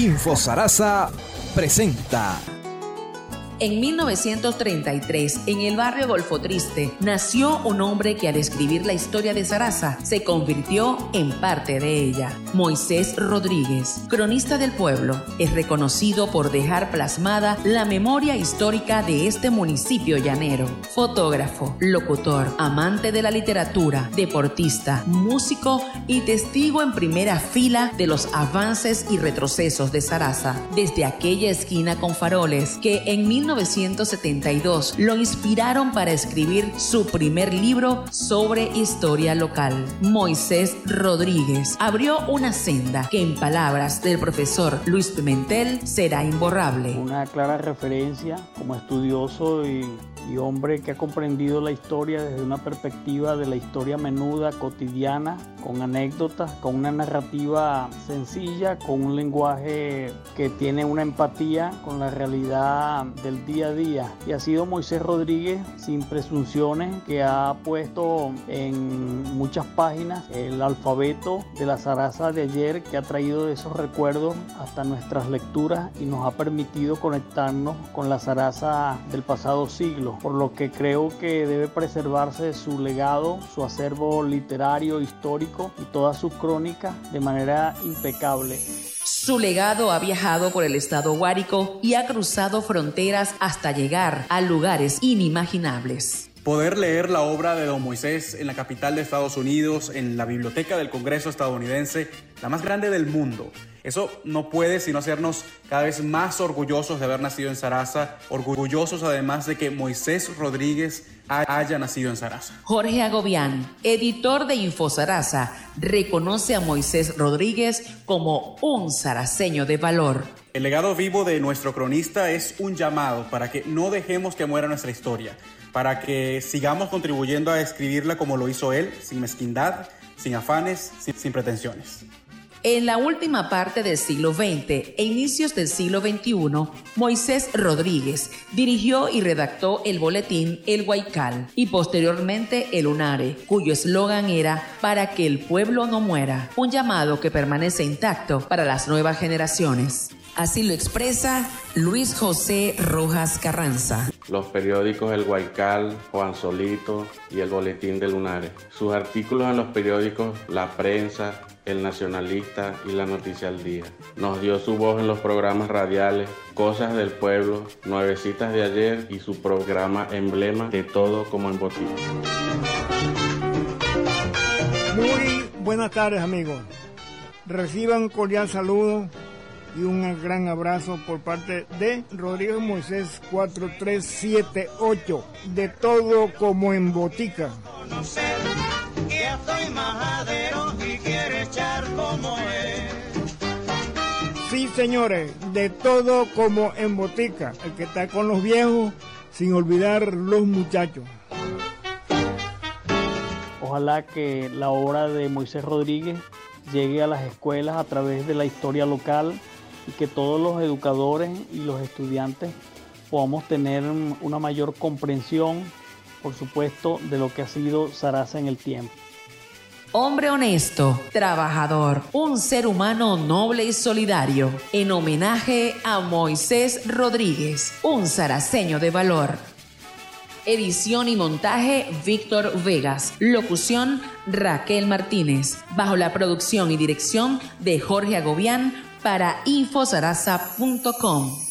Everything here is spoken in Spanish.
Info Sarasa presenta. En 1933, en el barrio Golfo Triste, nació un hombre que al escribir la historia de Sarasa se convirtió en parte de ella. Moisés Rodríguez, cronista del pueblo, es reconocido por dejar plasmada la memoria histórica de este municipio llanero. Fotógrafo, locutor, amante de la literatura, deportista, músico y testigo en primera fila de los avances y retrocesos de Sarasa, desde aquella esquina con faroles que en 1972 lo inspiraron para escribir su primer libro sobre historia local. Moisés Rodríguez abrió una senda que en palabras del profesor Luis Pimentel será imborrable. Una clara referencia como estudioso y y hombre que ha comprendido la historia desde una perspectiva de la historia menuda, cotidiana, con anécdotas, con una narrativa sencilla, con un lenguaje que tiene una empatía con la realidad del día a día. Y ha sido Moisés Rodríguez, sin presunciones, que ha puesto en muchas páginas el alfabeto de la zaraza de ayer, que ha traído esos recuerdos hasta nuestras lecturas y nos ha permitido conectarnos con la zaraza del pasado siglo por lo que creo que debe preservarse su legado, su acervo literario, histórico y toda su crónica de manera impecable. Su legado ha viajado por el estado Guárico y ha cruzado fronteras hasta llegar a lugares inimaginables. Poder leer la obra de Don Moisés en la capital de Estados Unidos, en la biblioteca del Congreso estadounidense, la más grande del mundo. Eso no puede sino hacernos cada vez más orgullosos de haber nacido en Sarasa, orgullosos además de que Moisés Rodríguez haya nacido en Sarasa. Jorge Agobián, editor de Info Sarasa, reconoce a Moisés Rodríguez como un saraceño de valor. El legado vivo de nuestro cronista es un llamado para que no dejemos que muera nuestra historia para que sigamos contribuyendo a escribirla como lo hizo él, sin mezquindad, sin afanes, sin, pretensiones. En la última parte del siglo XX e inicios del siglo XXI, Moisés Rodríguez dirigió y redactó el boletín El Guaycal y posteriormente El Unare, cuyo eslogan era Para que el pueblo no muera, un llamado que permanece intacto para las nuevas generaciones. Así lo expresa Luis José Rojas Carranza. Los periódicos El Guaycal, Juan Solito y El Boletín de Lunares. Sus artículos en los periódicos La Prensa, El Nacionalista y La Noticia al Día. Nos dio su voz en los programas radiales Cosas del Pueblo, Nuevecitas de ayer y su programa emblema de todo como en botín. Muy buenas tardes amigos. Reciban cordial saludo y un gran abrazo por parte de Rodrigo Moisés 4378, de todo como en botica. Sí, señores, de todo como en botica, el que está con los viejos, sin olvidar los muchachos. Ojalá que la obra de Moisés Rodríguez llegue a las escuelas a través de la historia local y que todos los educadores y los estudiantes podamos tener una mayor comprensión, por supuesto, de lo que ha sido Sarasa en el tiempo. Hombre honesto, trabajador, un ser humano noble y solidario, en homenaje a Moisés Rodríguez, un saraceño de valor. Edición y montaje Víctor Vegas. Locución Raquel Martínez. Bajo la producción y dirección de Jorge Agobián para infosarasa.com.